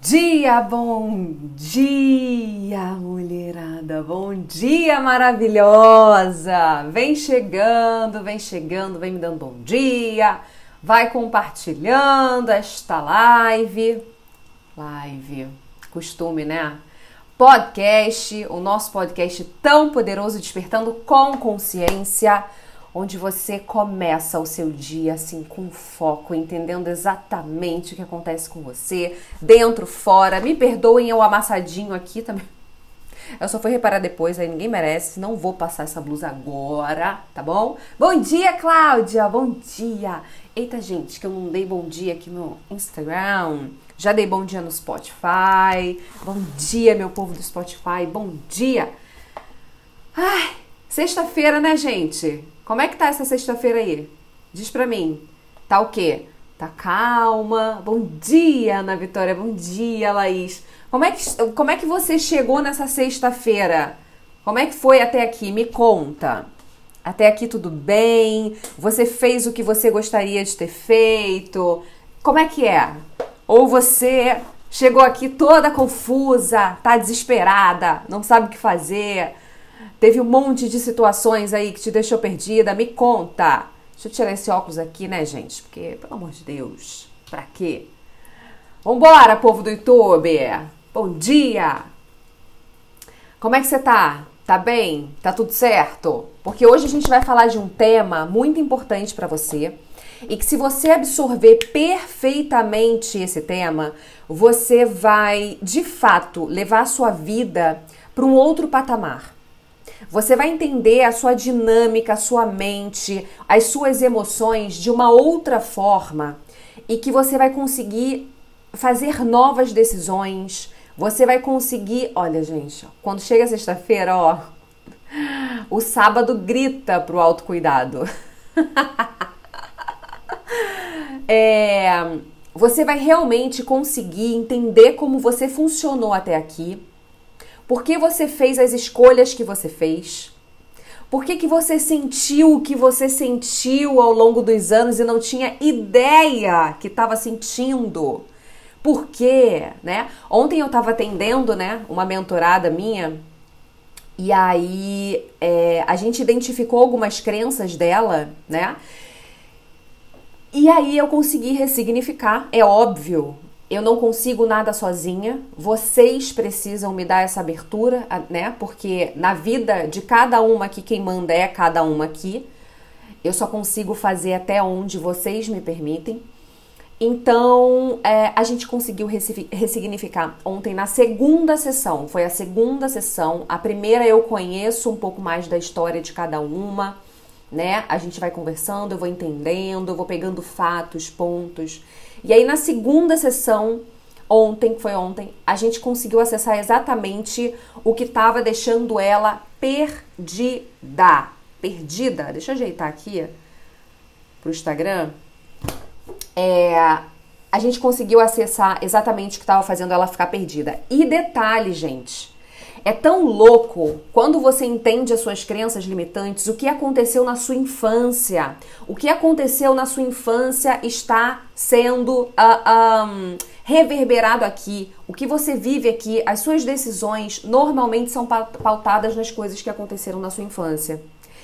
dia, bom dia, mulherada, bom dia maravilhosa! Vem chegando, vem chegando, vem me dando bom dia, vai compartilhando esta live. Live, costume, né? Podcast, o nosso podcast tão poderoso, despertando com consciência onde você começa o seu dia assim com foco, entendendo exatamente o que acontece com você, dentro, fora. Me perdoem o amassadinho aqui também. Eu só fui reparar depois, aí ninguém merece. Não vou passar essa blusa agora, tá bom? Bom dia, Cláudia! Bom dia! Eita, gente, que eu não dei bom dia aqui no Instagram. Já dei bom dia no Spotify. Bom dia, meu povo do Spotify. Bom dia! Ai, sexta-feira, né, gente? Como é que tá essa sexta-feira aí? Diz pra mim. Tá o quê? Tá calma? Bom dia, Ana Vitória. Bom dia, Laís. Como é que, como é que você chegou nessa sexta-feira? Como é que foi até aqui? Me conta. Até aqui tudo bem? Você fez o que você gostaria de ter feito? Como é que é? Ou você chegou aqui toda confusa, tá desesperada, não sabe o que fazer? Teve um monte de situações aí que te deixou perdida. Me conta. Deixa eu tirar esse óculos aqui, né, gente? Porque, pelo amor de Deus, pra quê? Vambora, povo do YouTube! Bom dia! Como é que você tá? Tá bem? Tá tudo certo? Porque hoje a gente vai falar de um tema muito importante para você e que se você absorver perfeitamente esse tema, você vai de fato levar a sua vida para um outro patamar. Você vai entender a sua dinâmica, a sua mente, as suas emoções de uma outra forma e que você vai conseguir fazer novas decisões. Você vai conseguir, olha, gente, quando chega sexta-feira, ó, o sábado grita pro autocuidado. é, você vai realmente conseguir entender como você funcionou até aqui por que você fez as escolhas que você fez? Por que, que você sentiu o que você sentiu ao longo dos anos e não tinha ideia que estava sentindo? Por quê? Né? Ontem eu estava atendendo né, uma mentorada minha e aí é, a gente identificou algumas crenças dela, né? E aí eu consegui ressignificar, é óbvio, eu não consigo nada sozinha, vocês precisam me dar essa abertura, né? Porque na vida de cada uma aqui, quem manda é cada uma aqui. Eu só consigo fazer até onde vocês me permitem. Então, é, a gente conseguiu ressignificar ontem na segunda sessão. Foi a segunda sessão. A primeira eu conheço um pouco mais da história de cada uma, né? A gente vai conversando, eu vou entendendo, eu vou pegando fatos, pontos. E aí na segunda sessão, ontem, que foi ontem, a gente conseguiu acessar exatamente o que estava deixando ela perdida. Perdida. Deixa eu ajeitar aqui pro Instagram. É, a gente conseguiu acessar exatamente o que estava fazendo ela ficar perdida. E detalhe, gente, é tão louco quando você entende as suas crenças limitantes, o que aconteceu na sua infância. O que aconteceu na sua infância está sendo uh, um, reverberado aqui. O que você vive aqui, as suas decisões normalmente são pautadas nas coisas que aconteceram na sua infância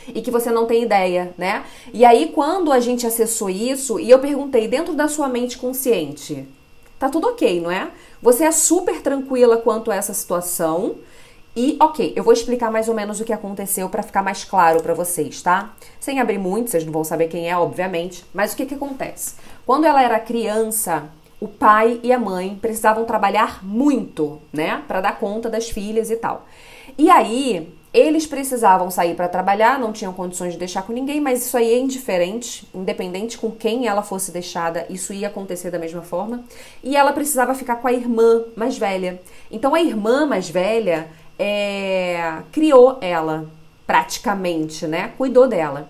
e que você não tem ideia, né? E aí, quando a gente acessou isso, e eu perguntei, dentro da sua mente consciente, tá tudo ok, não é? Você é super tranquila quanto a essa situação, e, ok, eu vou explicar mais ou menos o que aconteceu para ficar mais claro para vocês, tá? Sem abrir muito, vocês não vão saber quem é, obviamente. Mas o que, que acontece? Quando ela era criança, o pai e a mãe precisavam trabalhar muito, né? Para dar conta das filhas e tal. E aí, eles precisavam sair para trabalhar, não tinham condições de deixar com ninguém, mas isso aí é indiferente, independente com quem ela fosse deixada, isso ia acontecer da mesma forma. E ela precisava ficar com a irmã mais velha. Então a irmã mais velha é, criou ela, praticamente, né? Cuidou dela.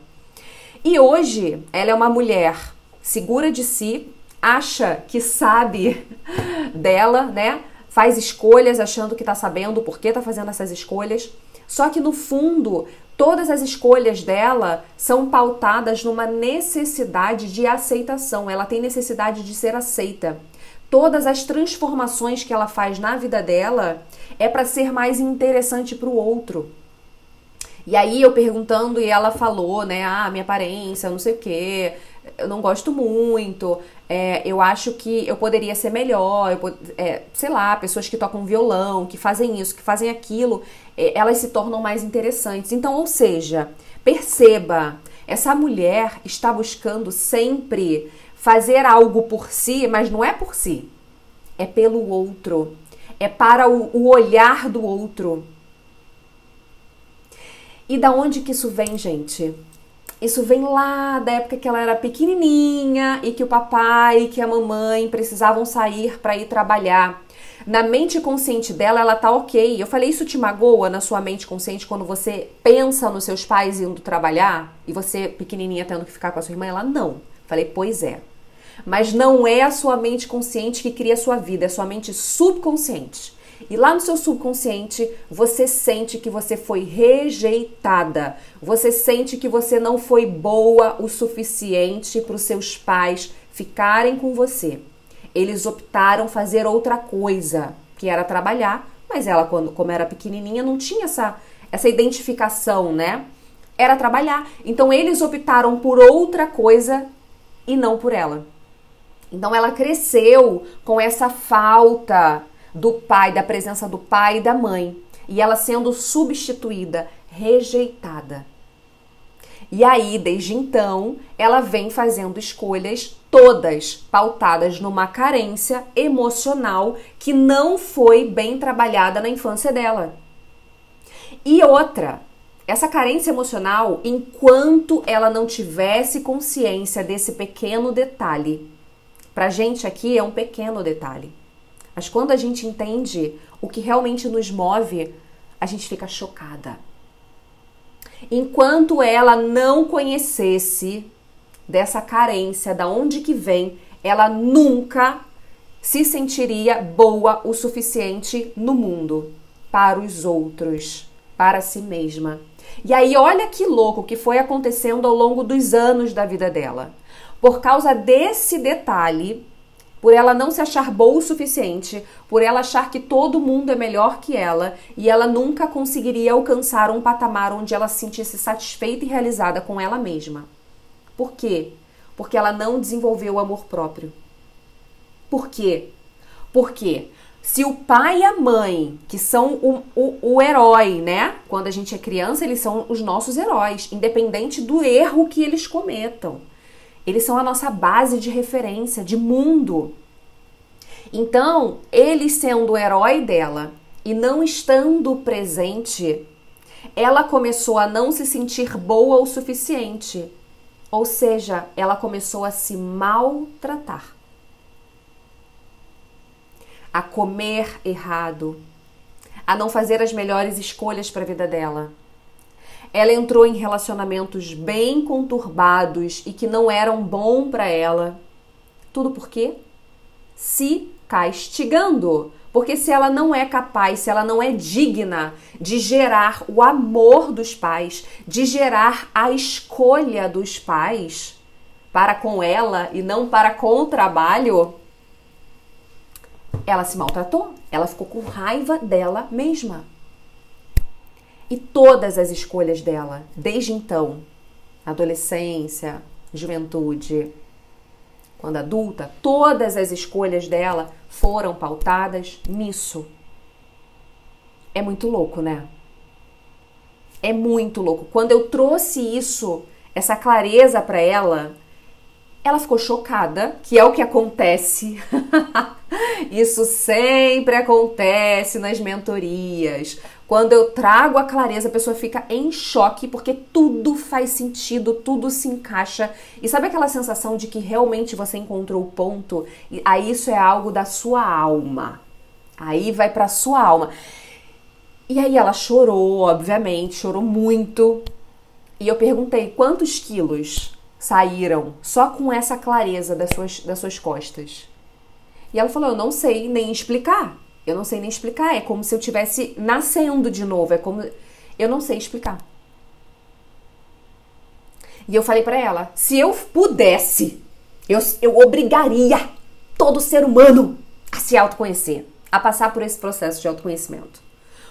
E hoje ela é uma mulher segura de si, acha que sabe dela, né? Faz escolhas achando que tá sabendo por que tá fazendo essas escolhas. Só que no fundo, todas as escolhas dela são pautadas numa necessidade de aceitação. Ela tem necessidade de ser aceita. todas as transformações que ela faz na vida dela é para ser mais interessante para o outro. E aí eu perguntando e ela falou, né? Ah, minha aparência, não sei o quê, eu não gosto muito. É, eu acho que eu poderia ser melhor. Eu, é, sei lá, pessoas que tocam violão, que fazem isso, que fazem aquilo, é, elas se tornam mais interessantes. Então, ou seja, perceba, essa mulher está buscando sempre fazer algo por si, mas não é por si, é pelo outro, é para o, o olhar do outro. E da onde que isso vem, gente? Isso vem lá da época que ela era pequenininha e que o papai e que a mamãe precisavam sair para ir trabalhar. Na mente consciente dela, ela tá ok. Eu falei, isso te magoa na sua mente consciente quando você pensa nos seus pais indo trabalhar e você, pequenininha, tendo que ficar com a sua irmã? Ela, não. Falei, pois é. Mas não é a sua mente consciente que cria a sua vida, é a sua mente subconsciente. E lá no seu subconsciente, você sente que você foi rejeitada. Você sente que você não foi boa o suficiente para os seus pais ficarem com você. Eles optaram fazer outra coisa, que era trabalhar, mas ela, quando, como era pequenininha, não tinha essa, essa identificação, né? Era trabalhar. Então eles optaram por outra coisa e não por ela. Então ela cresceu com essa falta do pai, da presença do pai e da mãe, e ela sendo substituída, rejeitada. E aí, desde então, ela vem fazendo escolhas todas pautadas numa carência emocional que não foi bem trabalhada na infância dela. E outra, essa carência emocional, enquanto ela não tivesse consciência desse pequeno detalhe, Pra gente aqui é um pequeno detalhe. Mas quando a gente entende o que realmente nos move, a gente fica chocada. Enquanto ela não conhecesse dessa carência, da onde que vem, ela nunca se sentiria boa o suficiente no mundo para os outros, para si mesma. E aí olha que louco que foi acontecendo ao longo dos anos da vida dela por causa desse detalhe, por ela não se achar boa o suficiente, por ela achar que todo mundo é melhor que ela e ela nunca conseguiria alcançar um patamar onde ela se sentisse satisfeita e realizada com ela mesma. Por quê? Porque ela não desenvolveu o amor próprio. Por quê? Porque se o pai e a mãe, que são o, o, o, herói, né? Quando a gente é criança, eles são os nossos heróis, independente do erro que eles cometam. Eles são a nossa base de referência, de mundo. Então, ele sendo o herói dela e não estando presente, ela começou a não se sentir boa o suficiente. Ou seja, ela começou a se maltratar. A comer errado, a não fazer as melhores escolhas para a vida dela ela entrou em relacionamentos bem conturbados e que não eram bom para ela. Tudo por quê? Se castigando. Porque se ela não é capaz, se ela não é digna de gerar o amor dos pais, de gerar a escolha dos pais para com ela e não para com o trabalho, ela se maltratou, ela ficou com raiva dela mesma e todas as escolhas dela, desde então, adolescência, juventude, quando adulta, todas as escolhas dela foram pautadas nisso. É muito louco, né? É muito louco. Quando eu trouxe isso, essa clareza para ela, ela ficou chocada, que é o que acontece. Isso sempre acontece nas mentorias. Quando eu trago a clareza, a pessoa fica em choque porque tudo faz sentido, tudo se encaixa. E sabe aquela sensação de que realmente você encontrou o ponto? E aí isso é algo da sua alma. Aí vai para sua alma. E aí ela chorou, obviamente, chorou muito. E eu perguntei quantos quilos saíram só com essa clareza das suas, das suas costas? E ela falou: Eu não sei nem explicar. Eu não sei nem explicar. É como se eu tivesse nascendo de novo. É como. Eu não sei explicar. E eu falei para ela: se eu pudesse, eu, eu obrigaria todo ser humano a se autoconhecer, a passar por esse processo de autoconhecimento.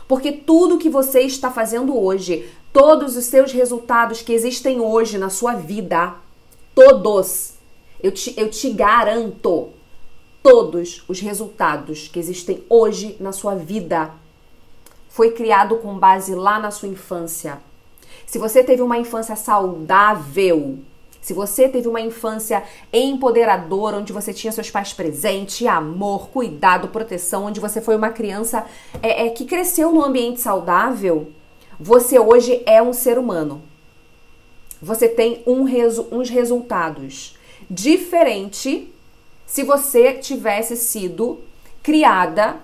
Porque tudo que você está fazendo hoje, todos os seus resultados que existem hoje na sua vida, todos, eu te, eu te garanto, todos os resultados que existem hoje na sua vida foi criado com base lá na sua infância. Se você teve uma infância saudável, se você teve uma infância empoderadora, onde você tinha seus pais presentes, amor, cuidado, proteção, onde você foi uma criança é, é, que cresceu num ambiente saudável, você hoje é um ser humano. Você tem um resu uns resultados diferente se você tivesse sido criada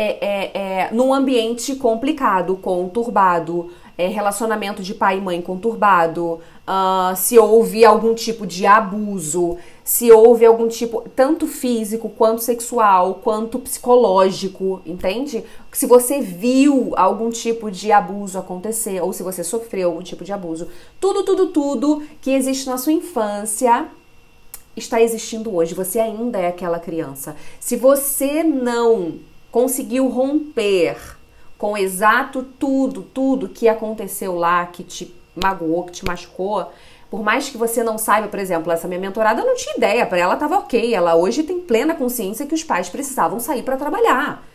é, é, é, num ambiente complicado, conturbado, é, relacionamento de pai e mãe conturbado, uh, se houve algum tipo de abuso, se houve algum tipo, tanto físico, quanto sexual, quanto psicológico, entende? Se você viu algum tipo de abuso acontecer, ou se você sofreu algum tipo de abuso, tudo, tudo, tudo que existe na sua infância está existindo hoje. Você ainda é aquela criança. Se você não conseguiu romper com exato tudo, tudo que aconteceu lá, que te magoou, que te machucou, por mais que você não saiba, por exemplo, essa minha mentorada não tinha ideia, para ela estava ok, ela hoje tem plena consciência que os pais precisavam sair para trabalhar.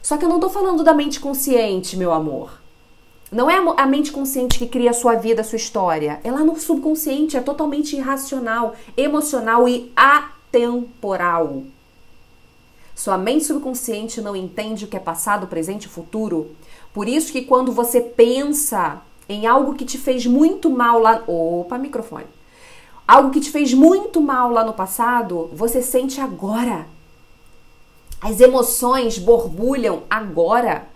Só que eu não estou falando da mente consciente, meu amor. Não é a mente consciente que cria a sua vida, a sua história. É lá no subconsciente, é totalmente irracional, emocional e atemporal. Sua mente subconsciente não entende o que é passado, presente e futuro. Por isso que quando você pensa em algo que te fez muito mal lá, opa, microfone. Algo que te fez muito mal lá no passado, você sente agora. As emoções borbulham agora.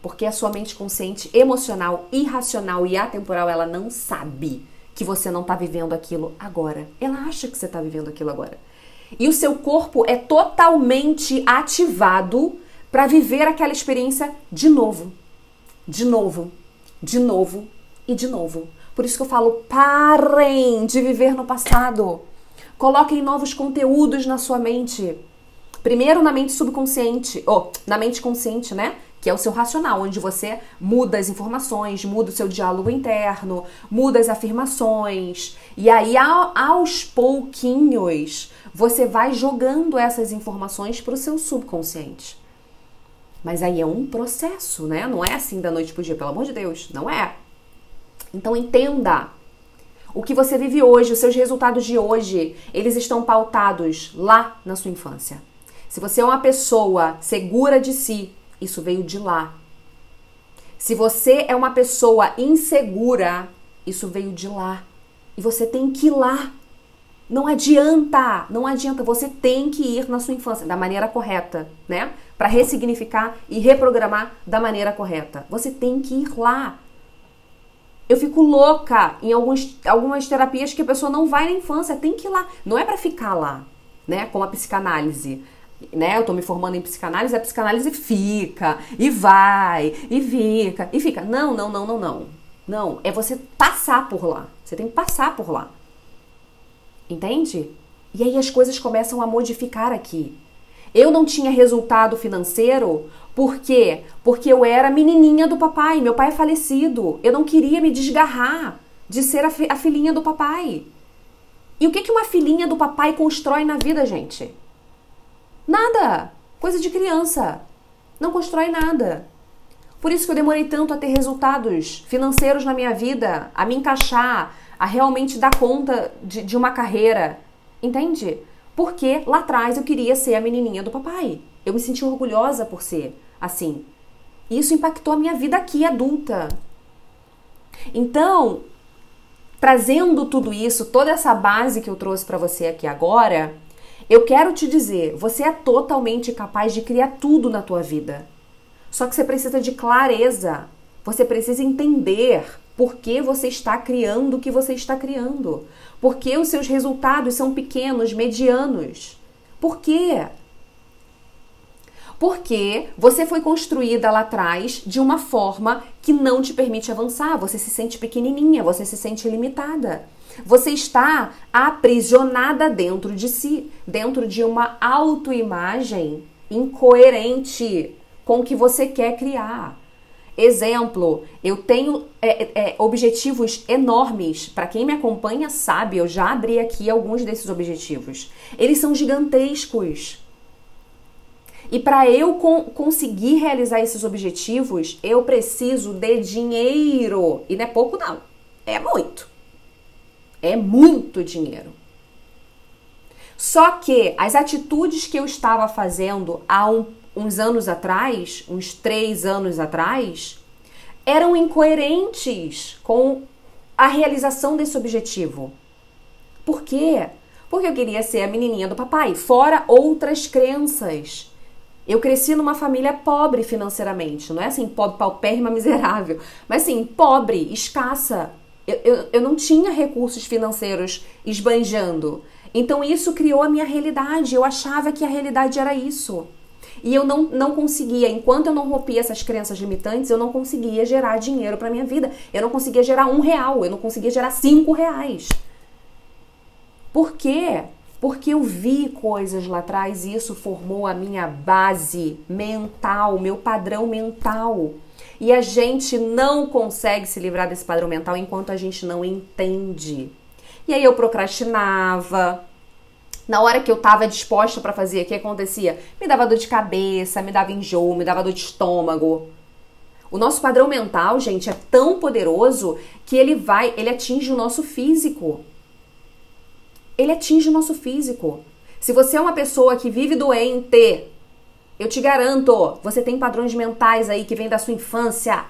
Porque a sua mente consciente, emocional, irracional e atemporal, ela não sabe que você não está vivendo aquilo agora. Ela acha que você está vivendo aquilo agora e o seu corpo é totalmente ativado para viver aquela experiência de novo, de novo, de novo e de novo. Por isso que eu falo: parem de viver no passado. Coloquem novos conteúdos na sua mente. Primeiro na mente subconsciente, ou na mente consciente, né? Que é o seu racional, onde você muda as informações, muda o seu diálogo interno, muda as afirmações, e aí aos pouquinhos você vai jogando essas informações para o seu subconsciente. Mas aí é um processo, né? Não é assim da noite pro dia, pelo amor de Deus, não é. Então entenda. O que você vive hoje, os seus resultados de hoje, eles estão pautados lá na sua infância. Se você é uma pessoa segura de si, isso veio de lá. Se você é uma pessoa insegura, isso veio de lá. E você tem que ir lá. Não adianta, não adianta. Você tem que ir na sua infância da maneira correta, né? Para ressignificar e reprogramar da maneira correta. Você tem que ir lá. Eu fico louca em alguns, algumas terapias que a pessoa não vai na infância, tem que ir lá. Não é para ficar lá, né? Com a psicanálise né, eu tô me formando em psicanálise, a psicanálise fica, e vai, e fica, e fica. Não, não, não, não, não. Não, é você passar por lá. Você tem que passar por lá. Entende? E aí as coisas começam a modificar aqui. Eu não tinha resultado financeiro, por quê? Porque eu era menininha do papai, meu pai é falecido. Eu não queria me desgarrar de ser a, fi a filhinha do papai. E o que, que uma filhinha do papai constrói na vida, gente? Nada. Coisa de criança. Não constrói nada. Por isso que eu demorei tanto a ter resultados financeiros na minha vida, a me encaixar, a realmente dar conta de, de uma carreira. Entende? Porque lá atrás eu queria ser a menininha do papai. Eu me senti orgulhosa por ser assim. Isso impactou a minha vida aqui, adulta. Então, trazendo tudo isso, toda essa base que eu trouxe para você aqui agora, eu quero te dizer, você é totalmente capaz de criar tudo na tua vida. Só que você precisa de clareza. Você precisa entender por que você está criando o que você está criando. Por que os seus resultados são pequenos, medianos. Por quê? Porque você foi construída lá atrás de uma forma que não te permite avançar. Você se sente pequenininha, você se sente limitada. Você está aprisionada dentro de si, dentro de uma autoimagem incoerente com o que você quer criar. Exemplo, eu tenho é, é, objetivos enormes. Para quem me acompanha sabe, eu já abri aqui alguns desses objetivos. Eles são gigantescos. E para eu con conseguir realizar esses objetivos, eu preciso de dinheiro. E não é pouco, não. É muito. É muito dinheiro. Só que as atitudes que eu estava fazendo há um, uns anos atrás, uns três anos atrás, eram incoerentes com a realização desse objetivo. Por quê? Porque eu queria ser a menininha do papai, fora outras crenças. Eu cresci numa família pobre financeiramente, não é assim, pobre, paupérrima, miserável, mas assim, pobre, escassa. Eu, eu, eu não tinha recursos financeiros esbanjando. Então isso criou a minha realidade. Eu achava que a realidade era isso. E eu não, não conseguia, enquanto eu não rompia essas crenças limitantes, eu não conseguia gerar dinheiro para minha vida. Eu não conseguia gerar um real, eu não conseguia gerar cinco reais. Por quê? Porque eu vi coisas lá atrás e isso formou a minha base mental, meu padrão mental. E a gente não consegue se livrar desse padrão mental enquanto a gente não entende. E aí eu procrastinava. Na hora que eu estava disposta para fazer, o que acontecia? Me dava dor de cabeça, me dava enjoo, me dava dor de estômago. O nosso padrão mental, gente, é tão poderoso que ele vai, ele atinge o nosso físico ele atinge o nosso físico. Se você é uma pessoa que vive doente, eu te garanto, você tem padrões mentais aí que vêm da sua infância.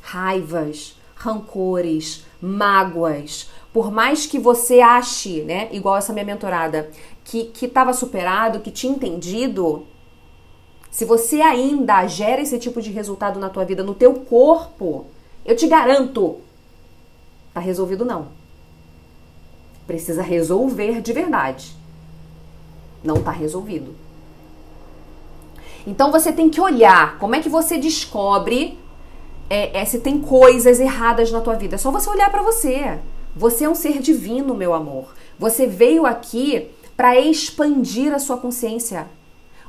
Raivas, rancores, mágoas. Por mais que você ache, né, igual essa minha mentorada, que que estava superado, que tinha entendido, se você ainda gera esse tipo de resultado na tua vida, no teu corpo, eu te garanto, tá resolvido não. Precisa resolver de verdade. Não está resolvido. Então você tem que olhar como é que você descobre é, é, se tem coisas erradas na tua vida. É só você olhar para você. Você é um ser divino, meu amor. Você veio aqui para expandir a sua consciência.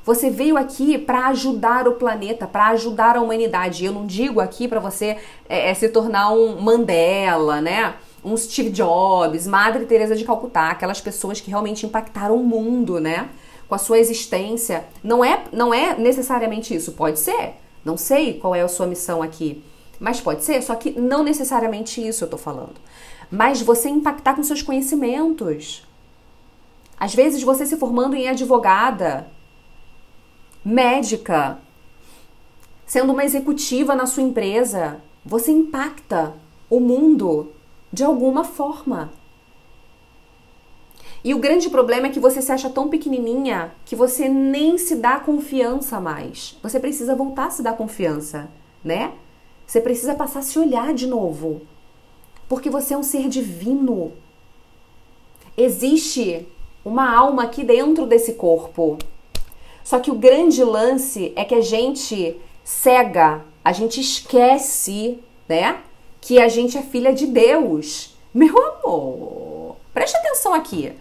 Você veio aqui para ajudar o planeta, para ajudar a humanidade. Eu não digo aqui para você é, é, se tornar um Mandela, né? um Steve Jobs, Madre Teresa de Calcutá, aquelas pessoas que realmente impactaram o mundo, né? Com a sua existência. Não é, não é necessariamente isso, pode ser. Não sei qual é a sua missão aqui, mas pode ser, só que não necessariamente isso eu tô falando. Mas você impactar com seus conhecimentos. Às vezes você se formando em advogada, médica, sendo uma executiva na sua empresa, você impacta o mundo de alguma forma. E o grande problema é que você se acha tão pequenininha que você nem se dá confiança mais. Você precisa voltar a se dar confiança, né? Você precisa passar a se olhar de novo. Porque você é um ser divino. Existe uma alma aqui dentro desse corpo. Só que o grande lance é que a gente cega, a gente esquece, né? que a gente é filha de Deus. Meu amor, preste atenção aqui.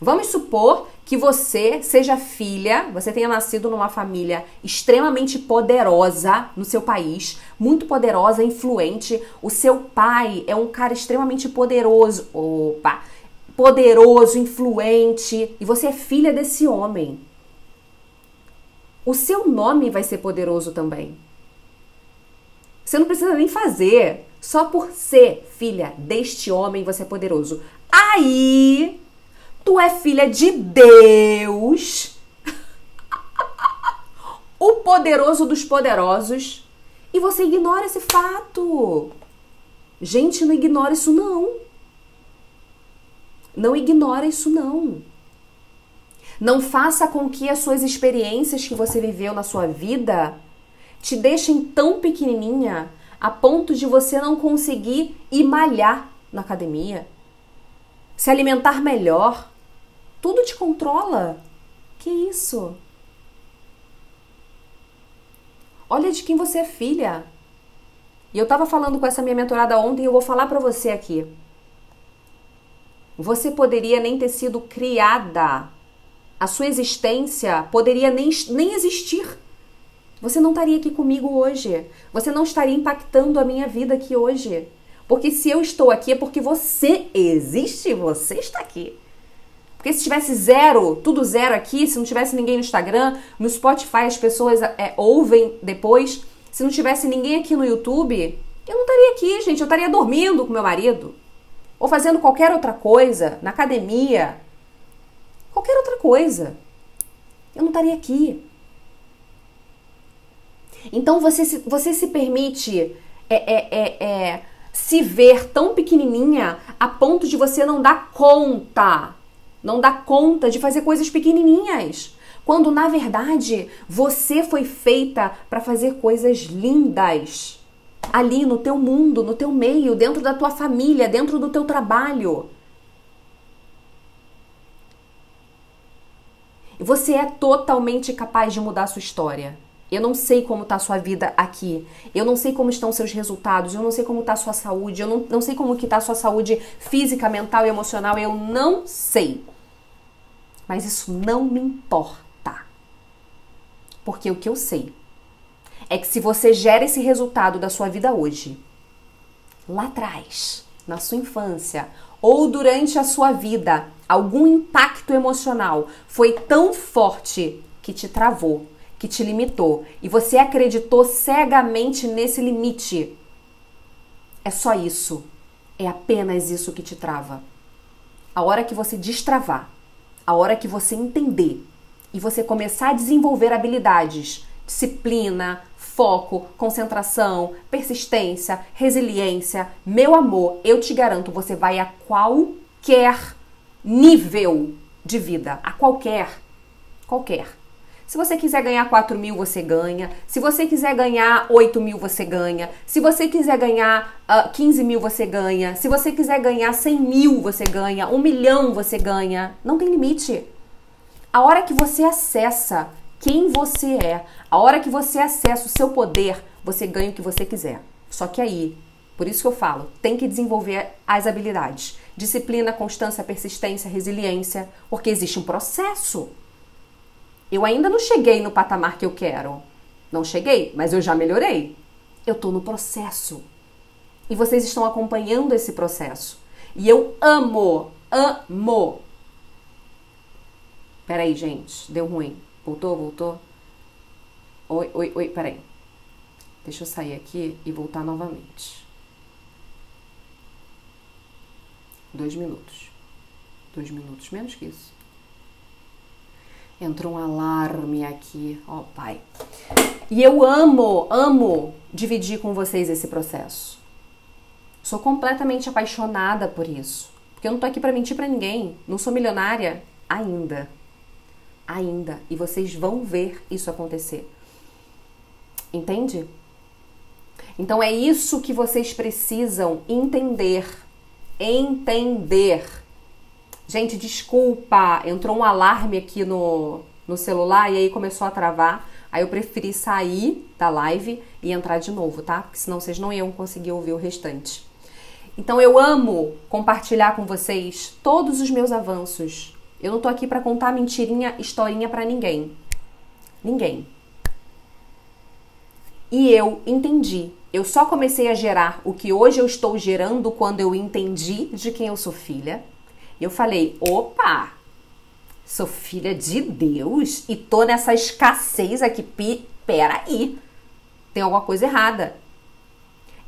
Vamos supor que você seja filha, você tenha nascido numa família extremamente poderosa no seu país, muito poderosa, influente. O seu pai é um cara extremamente poderoso. Opa! Poderoso, influente, e você é filha desse homem. O seu nome vai ser poderoso também. Você não precisa nem fazer só por ser filha deste homem você é poderoso. Aí, tu é filha de Deus, o poderoso dos poderosos, e você ignora esse fato. Gente, não ignora isso não. Não ignora isso não. Não faça com que as suas experiências que você viveu na sua vida te deixem tão pequenininha a ponto de você não conseguir ir malhar na academia, se alimentar melhor. Tudo te controla. Que isso? Olha de quem você é filha. E eu estava falando com essa minha mentorada ontem e eu vou falar para você aqui. Você poderia nem ter sido criada a sua existência poderia nem, nem existir. Você não estaria aqui comigo hoje. Você não estaria impactando a minha vida aqui hoje. Porque se eu estou aqui é porque você existe, você está aqui. Porque se tivesse zero, tudo zero aqui, se não tivesse ninguém no Instagram, no Spotify as pessoas é, ouvem depois, se não tivesse ninguém aqui no YouTube, eu não estaria aqui, gente. Eu estaria dormindo com meu marido. Ou fazendo qualquer outra coisa, na academia. Qualquer outra coisa. Eu não estaria aqui. Então você se, você se permite é, é, é, é, se ver tão pequenininha a ponto de você não dar conta. Não dar conta de fazer coisas pequenininhas. Quando na verdade você foi feita para fazer coisas lindas ali no teu mundo, no teu meio, dentro da tua família, dentro do teu trabalho. E você é totalmente capaz de mudar a sua história. Eu não sei como está a sua vida aqui. Eu não sei como estão seus resultados. Eu não sei como está a sua saúde. Eu não, não sei como está a sua saúde física, mental e emocional. Eu não sei. Mas isso não me importa. Porque o que eu sei é que se você gera esse resultado da sua vida hoje, lá atrás, na sua infância, ou durante a sua vida, algum impacto emocional foi tão forte que te travou, que te limitou e você acreditou cegamente nesse limite. É só isso. É apenas isso que te trava. A hora que você destravar, a hora que você entender e você começar a desenvolver habilidades, disciplina, foco, concentração, persistência, resiliência, meu amor, eu te garanto, você vai a qualquer nível de vida, a qualquer, qualquer. Se você quiser ganhar 4 mil, você ganha. Se você quiser ganhar 8 mil, você ganha. Se você quiser ganhar uh, ah, 15 mil, você ganha. Se você quiser ganhar 100 mil, você ganha. Um milhão, você ganha. Não tem limite. A hora que você acessa quem você é. A hora que você acessa o seu poder, você ganha o que você quiser. Só que aí, por isso que eu falo, tem que desenvolver as habilidades. Disciplina, constância, persistência, resiliência, porque existe um processo. Eu ainda não cheguei no patamar que eu quero. Não cheguei, mas eu já melhorei. Eu estou no processo. E vocês estão acompanhando esse processo. E eu amo, amo. Peraí, gente, deu ruim. Voltou, voltou? Oi, oi, oi, peraí. Deixa eu sair aqui e voltar novamente. Dois minutos. Dois minutos, menos que isso. Entrou um alarme aqui, ó oh, pai. E eu amo, amo dividir com vocês esse processo. Sou completamente apaixonada por isso. Porque eu não tô aqui para mentir para ninguém. Não sou milionária ainda ainda e vocês vão ver isso acontecer. Entende? Então é isso que vocês precisam entender. Entender. Gente, desculpa, entrou um alarme aqui no, no celular e aí começou a travar. Aí eu preferi sair da live e entrar de novo, tá? Porque senão vocês não iam conseguir ouvir o restante. Então eu amo compartilhar com vocês todos os meus avanços, eu não tô aqui para contar mentirinha, historinha para ninguém. Ninguém. E eu entendi. Eu só comecei a gerar o que hoje eu estou gerando quando eu entendi de quem eu sou filha. Eu falei: opa, sou filha de Deus e tô nessa escassez aqui. Peraí, tem alguma coisa errada.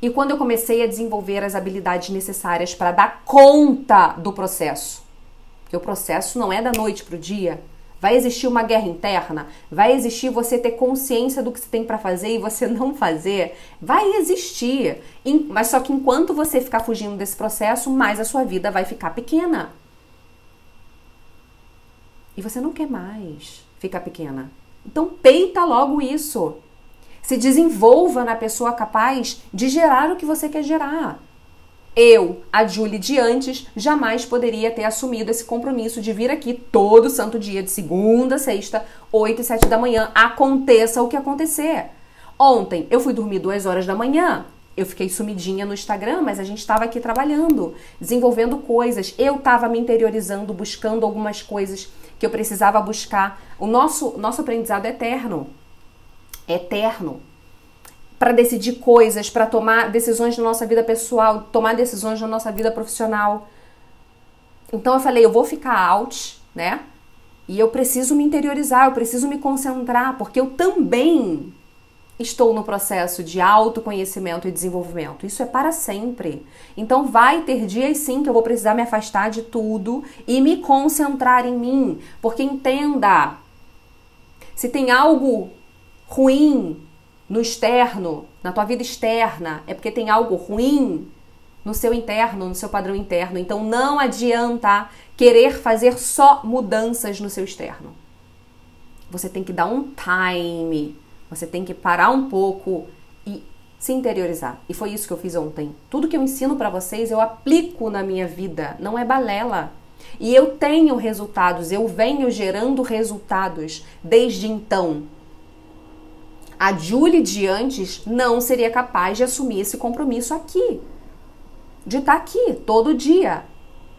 E quando eu comecei a desenvolver as habilidades necessárias para dar conta do processo, porque o processo não é da noite para o dia. Vai existir uma guerra interna, vai existir você ter consciência do que você tem para fazer e você não fazer. Vai existir. Mas só que enquanto você ficar fugindo desse processo, mais a sua vida vai ficar pequena. E você não quer mais ficar pequena. Então peita logo isso. Se desenvolva na pessoa capaz de gerar o que você quer gerar. Eu, a Julie de antes, jamais poderia ter assumido esse compromisso de vir aqui todo santo dia, de segunda a sexta, 8 e 7 da manhã, aconteça o que acontecer. Ontem eu fui dormir duas horas da manhã. Eu fiquei sumidinha no Instagram, mas a gente estava aqui trabalhando, desenvolvendo coisas. Eu estava me interiorizando, buscando algumas coisas que eu precisava buscar. O nosso, nosso aprendizado é eterno. É eterno. Para decidir coisas, para tomar decisões na nossa vida pessoal, tomar decisões na nossa vida profissional. Então eu falei, eu vou ficar out, né? E eu preciso me interiorizar, eu preciso me concentrar, porque eu também estou no processo de autoconhecimento e desenvolvimento. Isso é para sempre. Então vai ter dias sim que eu vou precisar me afastar de tudo e me concentrar em mim, porque entenda, se tem algo ruim no externo, na tua vida externa, é porque tem algo ruim no seu interno, no seu padrão interno. Então não adianta querer fazer só mudanças no seu externo. Você tem que dar um time, você tem que parar um pouco e se interiorizar. E foi isso que eu fiz ontem. Tudo que eu ensino para vocês eu aplico na minha vida, não é balela. E eu tenho resultados, eu venho gerando resultados desde então. A Julie de antes não seria capaz de assumir esse compromisso aqui de estar tá aqui todo dia.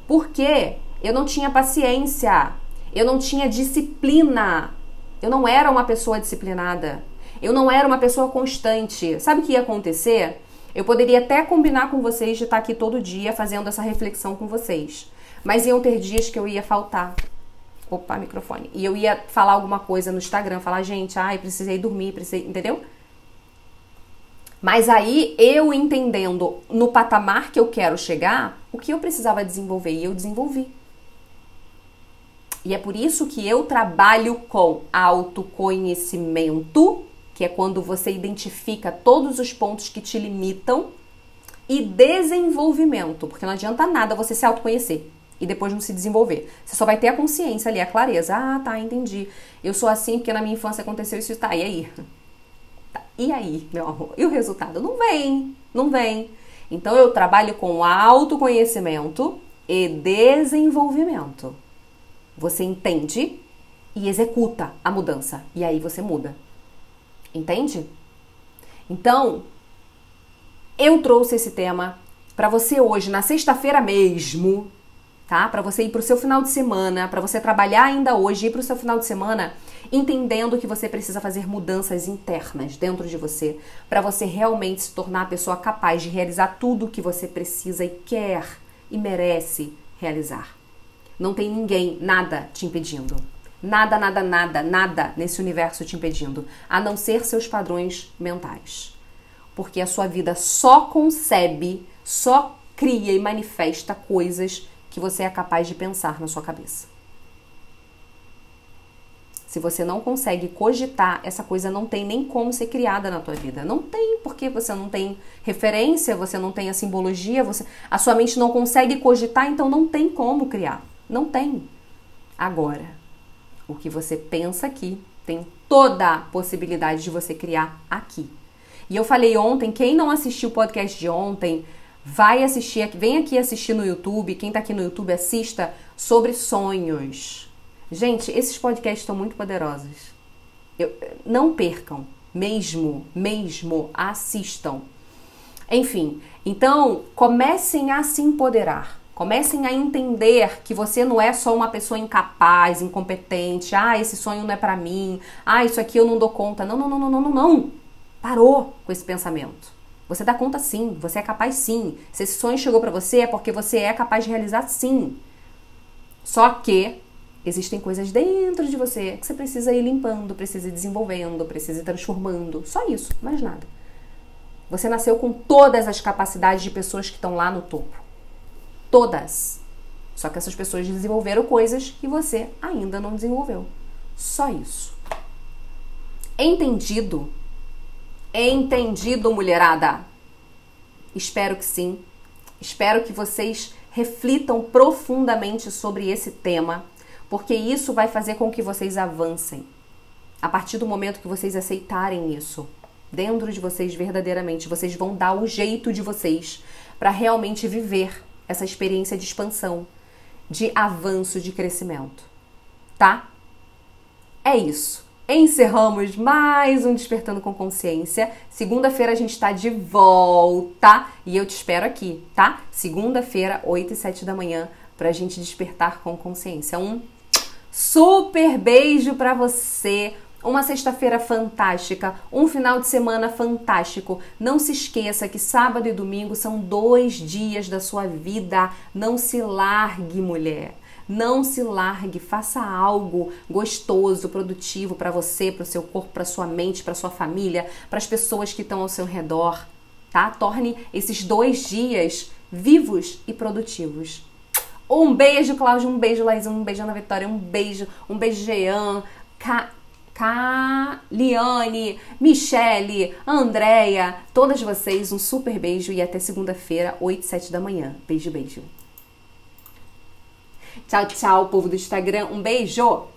Por quê? Eu não tinha paciência, eu não tinha disciplina, eu não era uma pessoa disciplinada, eu não era uma pessoa constante. Sabe o que ia acontecer? Eu poderia até combinar com vocês de estar aqui todo dia fazendo essa reflexão com vocês, mas iam ter dias que eu ia faltar. Opa, microfone. E eu ia falar alguma coisa no Instagram, falar, gente, ai, precisei dormir, precisei, entendeu? Mas aí eu entendendo no patamar que eu quero chegar, o que eu precisava desenvolver e eu desenvolvi. E é por isso que eu trabalho com autoconhecimento, que é quando você identifica todos os pontos que te limitam, e desenvolvimento, porque não adianta nada você se autoconhecer e depois não se desenvolver. Você só vai ter a consciência ali, a clareza. Ah, tá, entendi. Eu sou assim porque na minha infância aconteceu isso tá. E aí? E aí, meu amor? E o resultado? Não vem, não vem. Então eu trabalho com autoconhecimento e desenvolvimento. Você entende e executa a mudança. E aí você muda. Entende? Então, eu trouxe esse tema para você hoje, na sexta-feira mesmo, tá? Para você ir pro seu final de semana, para você trabalhar ainda hoje, ir pro seu final de semana entendendo que você precisa fazer mudanças internas dentro de você para você realmente se tornar a pessoa capaz de realizar tudo o que você precisa e quer e merece realizar. Não tem ninguém, nada te impedindo. Nada, nada, nada, nada nesse universo te impedindo, a não ser seus padrões mentais. Porque a sua vida só concebe, só cria e manifesta coisas que você é capaz de pensar na sua cabeça. Se você não consegue cogitar, essa coisa não tem nem como ser criada na tua vida. Não tem, porque você não tem referência, você não tem a simbologia, você, a sua mente não consegue cogitar, então não tem como criar. Não tem. Agora, o que você pensa aqui tem toda a possibilidade de você criar aqui. E eu falei ontem, quem não assistiu o podcast de ontem, vai assistir, vem aqui assistir no YouTube, quem tá aqui no YouTube assista sobre sonhos. Gente, esses podcasts estão muito poderosos. Eu, não percam, mesmo, mesmo, assistam. Enfim, então comecem a se empoderar. Comecem a entender que você não é só uma pessoa incapaz, incompetente. Ah, esse sonho não é para mim. Ah, isso aqui eu não dou conta. Não, não, não, não, não, não. Parou com esse pensamento. Você dá conta sim, você é capaz sim. Se esse sonho chegou para você é porque você é capaz de realizar sim. Só que Existem coisas dentro de você que você precisa ir limpando, precisa ir desenvolvendo, precisa ir transformando. Só isso, mais nada. Você nasceu com todas as capacidades de pessoas que estão lá no topo. Todas. Só que essas pessoas desenvolveram coisas que você ainda não desenvolveu. Só isso. Entendido? Entendido, mulherada? Espero que sim. Espero que vocês reflitam profundamente sobre esse tema porque isso vai fazer com que vocês avancem. A partir do momento que vocês aceitarem isso dentro de vocês verdadeiramente, vocês vão dar o jeito de vocês para realmente viver essa experiência de expansão, de avanço, de crescimento. Tá? É isso. Encerramos mais um Despertando com Consciência. Segunda-feira a gente está de volta e eu te espero aqui, tá? Segunda-feira, 8 e 7 da manhã, para a gente despertar com consciência. Um Super beijo para você. Uma sexta-feira fantástica, um final de semana fantástico. Não se esqueça que sábado e domingo são dois dias da sua vida. Não se largue, mulher. Não se largue, faça algo gostoso, produtivo para você, para o seu corpo, para sua mente, para sua família, para as pessoas que estão ao seu redor, tá? Torne esses dois dias vivos e produtivos. Um beijo, Cláudio, um beijo, Laís, um beijo, Ana Vitória, um beijo, um beijo, Jean, Ca... Caliane, Michele, Andréia, todas vocês, um super beijo e até segunda-feira, 8 7 da manhã. Beijo, beijo. Tchau, tchau, povo do Instagram. Um beijo!